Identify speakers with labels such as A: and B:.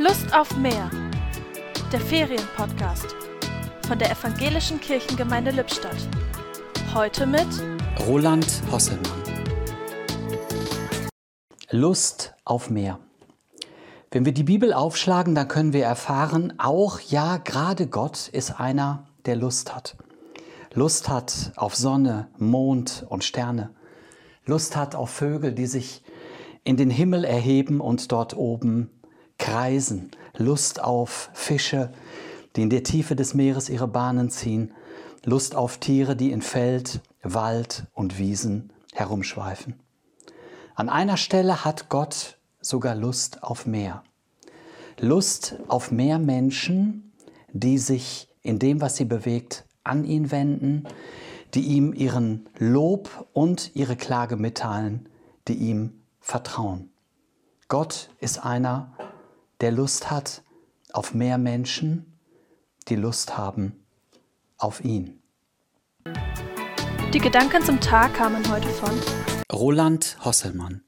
A: Lust auf mehr. Der Ferienpodcast von der Evangelischen Kirchengemeinde Lippstadt. Heute mit
B: Roland Hosselmann. Lust auf mehr. Wenn wir die Bibel aufschlagen, dann können wir erfahren, auch ja, gerade Gott ist einer, der Lust hat. Lust hat auf Sonne, Mond und Sterne. Lust hat auf Vögel, die sich in den Himmel erheben und dort oben kreisen. Lust auf Fische, die in der Tiefe des Meeres ihre Bahnen ziehen. Lust auf Tiere, die in Feld, Wald und Wiesen herumschweifen. An einer Stelle hat Gott sogar Lust auf mehr. Lust auf mehr Menschen, die sich in dem, was sie bewegt, an ihn wenden, die ihm ihren Lob und ihre Klage mitteilen, die ihm vertrauen. Gott ist einer, der Lust hat auf mehr Menschen, die Lust haben auf ihn.
A: Die Gedanken zum Tag kamen heute von
B: Roland Hosselmann.